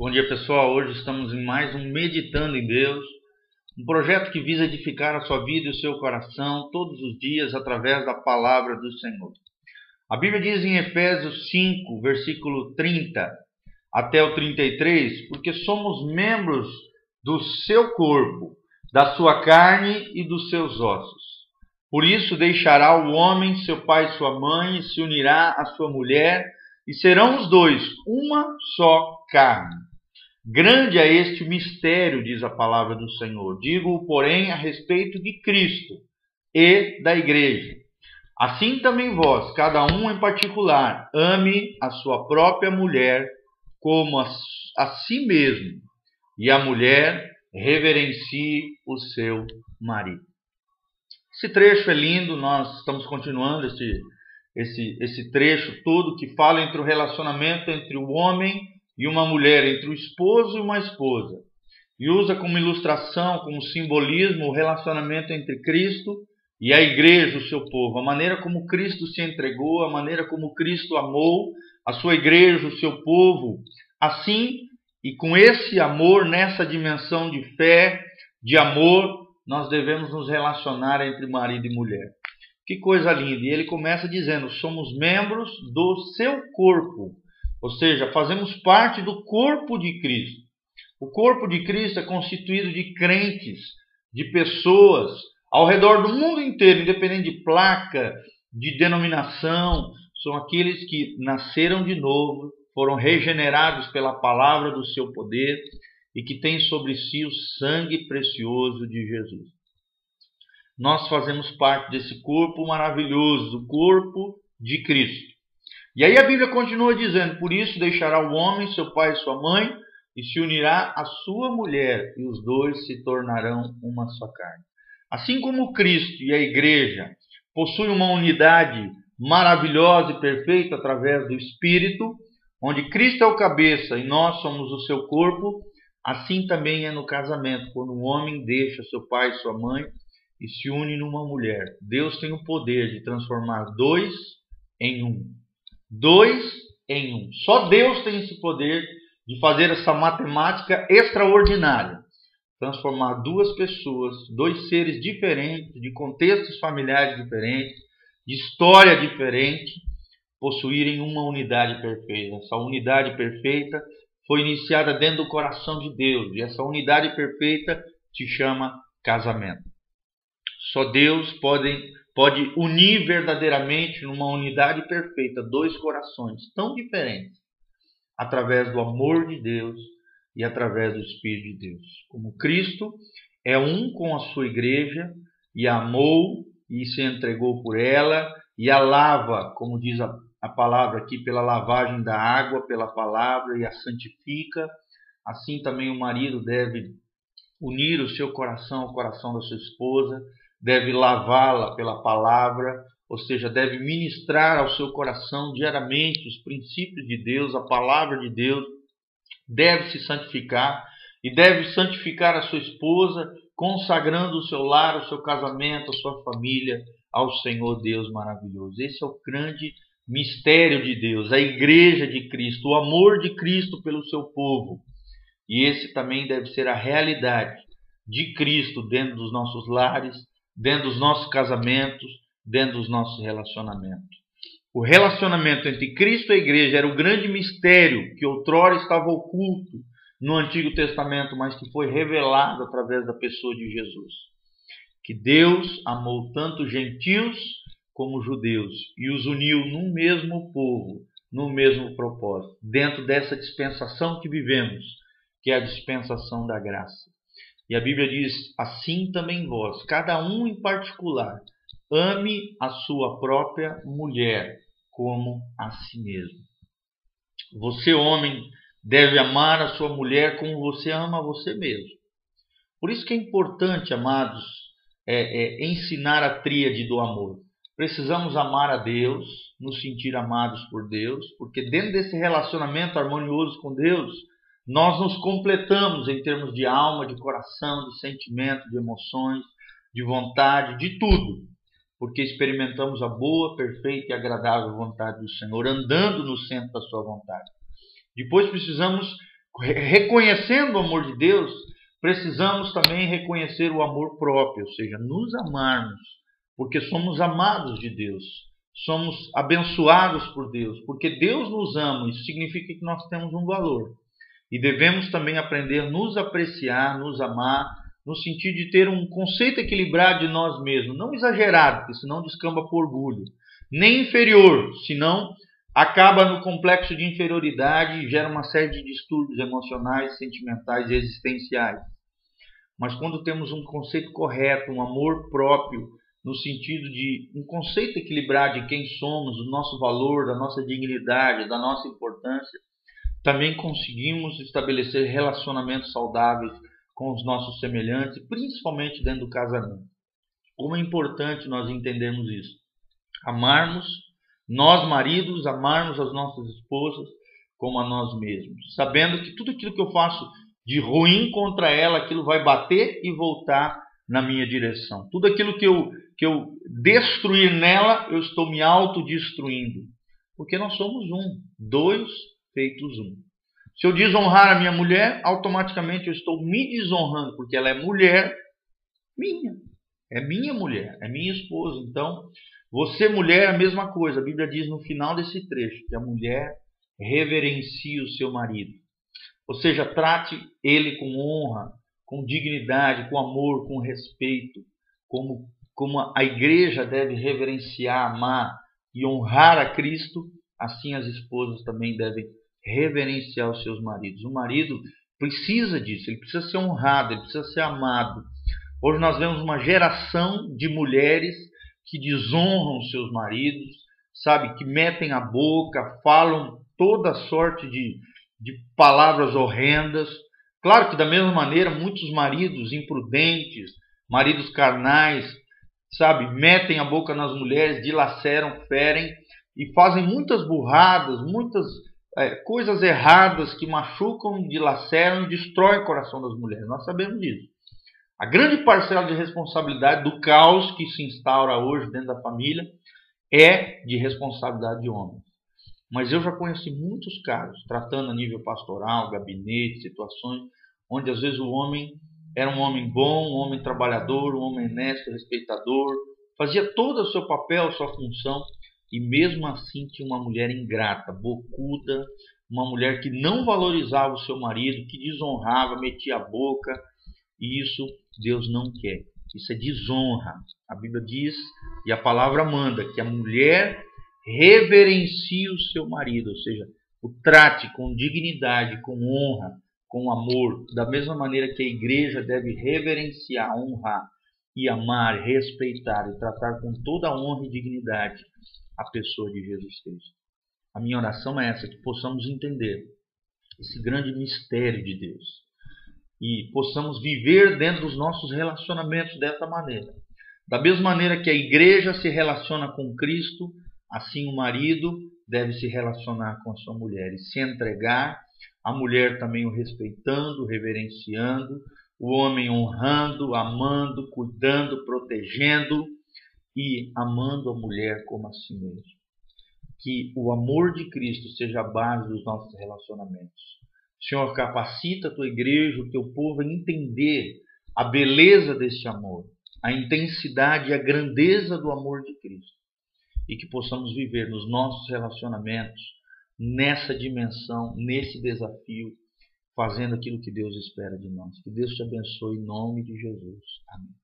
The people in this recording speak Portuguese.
Bom dia pessoal, hoje estamos em mais um Meditando em Deus, um projeto que visa edificar a sua vida e o seu coração todos os dias através da palavra do Senhor. A Bíblia diz em Efésios 5, versículo 30 até o 33, porque somos membros do seu corpo, da sua carne e dos seus ossos. Por isso deixará o homem seu pai e sua mãe e se unirá à sua mulher, e serão os dois uma só carne. Grande é este mistério, diz a palavra do Senhor. Digo, porém, a respeito de Cristo e da igreja. Assim também vós, cada um em particular, ame a sua própria mulher como a, a si mesmo, e a mulher reverencie o seu marido. Esse trecho é lindo, nós estamos continuando esse, esse, esse trecho todo que fala entre o relacionamento entre o homem e uma mulher, entre o esposo e uma esposa. E usa como ilustração, como simbolismo, o relacionamento entre Cristo e a igreja, o seu povo. A maneira como Cristo se entregou, a maneira como Cristo amou a sua igreja, o seu povo. Assim, e com esse amor, nessa dimensão de fé, de amor, nós devemos nos relacionar entre marido e mulher. Que coisa linda! E ele começa dizendo: somos membros do seu corpo. Ou seja, fazemos parte do corpo de Cristo. O corpo de Cristo é constituído de crentes, de pessoas ao redor do mundo inteiro, independente de placa, de denominação, são aqueles que nasceram de novo, foram regenerados pela palavra do seu poder e que têm sobre si o sangue precioso de Jesus. Nós fazemos parte desse corpo maravilhoso, o corpo de Cristo. E aí a Bíblia continua dizendo: Por isso deixará o homem seu pai e sua mãe, e se unirá à sua mulher, e os dois se tornarão uma só carne. Assim como Cristo e a igreja possuem uma unidade maravilhosa e perfeita através do Espírito, onde Cristo é o cabeça e nós somos o seu corpo, assim também é no casamento, quando um homem deixa seu pai e sua mãe e se une numa mulher. Deus tem o poder de transformar dois em um dois em um. Só Deus tem esse poder de fazer essa matemática extraordinária. Transformar duas pessoas, dois seres diferentes, de contextos familiares diferentes, de história diferente, possuírem uma unidade perfeita. Essa unidade perfeita foi iniciada dentro do coração de Deus, e essa unidade perfeita se chama casamento. Só Deus pode pode unir verdadeiramente numa unidade perfeita dois corações tão diferentes através do amor de Deus e através do Espírito de Deus. Como Cristo é um com a sua igreja e amou e se entregou por ela e a lava, como diz a, a palavra aqui, pela lavagem da água, pela palavra e a santifica. Assim também o marido deve unir o seu coração ao coração da sua esposa deve lavá-la pela palavra, ou seja, deve ministrar ao seu coração diariamente os princípios de Deus, a palavra de Deus, deve se santificar e deve santificar a sua esposa, consagrando o seu lar, o seu casamento, a sua família ao Senhor Deus maravilhoso. Esse é o grande mistério de Deus, a igreja de Cristo, o amor de Cristo pelo seu povo. E esse também deve ser a realidade de Cristo dentro dos nossos lares, dentro dos nossos casamentos, dentro dos nossos relacionamentos. O relacionamento entre Cristo e a igreja era o grande mistério que outrora estava oculto no Antigo Testamento, mas que foi revelado através da pessoa de Jesus. Que Deus amou tanto gentios como judeus e os uniu num mesmo povo, no mesmo propósito, dentro dessa dispensação que vivemos, que é a dispensação da graça. E a Bíblia diz: assim também vós, cada um em particular, ame a sua própria mulher como a si mesmo. Você, homem, deve amar a sua mulher como você ama a você mesmo. Por isso que é importante, amados, é, é, ensinar a tríade do amor. Precisamos amar a Deus, nos sentir amados por Deus, porque dentro desse relacionamento harmonioso com Deus, nós nos completamos em termos de alma, de coração, de sentimento, de emoções, de vontade, de tudo, porque experimentamos a boa, perfeita e agradável vontade do Senhor, andando no centro da Sua vontade. Depois precisamos reconhecendo o amor de Deus, precisamos também reconhecer o amor próprio, ou seja, nos amarmos, porque somos amados de Deus, somos abençoados por Deus, porque Deus nos ama, isso significa que nós temos um valor. E devemos também aprender a nos apreciar, nos amar, no sentido de ter um conceito equilibrado de nós mesmos, não exagerado, porque senão descamba por orgulho, nem inferior, senão acaba no complexo de inferioridade e gera uma série de distúrbios emocionais, sentimentais e existenciais. Mas quando temos um conceito correto, um amor próprio, no sentido de um conceito equilibrado de quem somos, do nosso valor, da nossa dignidade, da nossa importância, também conseguimos estabelecer relacionamentos saudáveis com os nossos semelhantes, principalmente dentro do casamento. Como é importante nós entendermos isso. Amarmos, nós maridos, amarmos as nossas esposas como a nós mesmos, sabendo que tudo aquilo que eu faço de ruim contra ela, aquilo vai bater e voltar na minha direção. Tudo aquilo que eu, que eu destruir nela, eu estou me autodestruindo. Porque nós somos um, dois feitos um. Se eu desonrar a minha mulher, automaticamente eu estou me desonrando, porque ela é mulher minha. É minha mulher, é minha esposa. Então, você, mulher, é a mesma coisa. A Bíblia diz no final desse trecho que a mulher reverencia o seu marido. Ou seja, trate ele com honra, com dignidade, com amor, com respeito, como, como a igreja deve reverenciar, amar e honrar a Cristo, assim as esposas também devem reverenciar os seus maridos. O marido precisa disso, ele precisa ser honrado, ele precisa ser amado. Hoje nós vemos uma geração de mulheres que desonram seus maridos, sabe, que metem a boca, falam toda sorte de, de palavras horrendas. Claro que da mesma maneira muitos maridos imprudentes, maridos carnais, sabe, metem a boca nas mulheres, dilaceram, ferem e fazem muitas burradas, muitas é, coisas erradas que machucam, dilaceram e destroem o coração das mulheres. Nós sabemos disso. A grande parcela de responsabilidade do caos que se instaura hoje dentro da família é de responsabilidade de homens. Mas eu já conheci muitos casos, tratando a nível pastoral, gabinete, situações, onde às vezes o homem era um homem bom, um homem trabalhador, um homem honesto, respeitador, fazia todo o seu papel, sua função, e mesmo assim tinha uma mulher ingrata, bocuda, uma mulher que não valorizava o seu marido, que desonrava, metia a boca. E isso Deus não quer. Isso é desonra. A Bíblia diz e a palavra manda que a mulher reverencie o seu marido, ou seja, o trate com dignidade, com honra, com amor, da mesma maneira que a igreja deve reverenciar, honrar e amar, respeitar e tratar com toda a honra e dignidade a pessoa de Jesus Cristo. A minha oração é essa, que possamos entender esse grande mistério de Deus e possamos viver dentro dos nossos relacionamentos dessa maneira. Da mesma maneira que a igreja se relaciona com Cristo, assim o marido deve se relacionar com a sua mulher e se entregar, a mulher também o respeitando, reverenciando, o homem honrando, amando, cuidando, protegendo e amando a mulher como a si mesmo. Que o amor de Cristo seja a base dos nossos relacionamentos. Senhor, capacita a tua igreja, o teu povo a entender a beleza desse amor, a intensidade e a grandeza do amor de Cristo. E que possamos viver nos nossos relacionamentos nessa dimensão, nesse desafio, fazendo aquilo que Deus espera de nós. Que Deus te abençoe em nome de Jesus. Amém.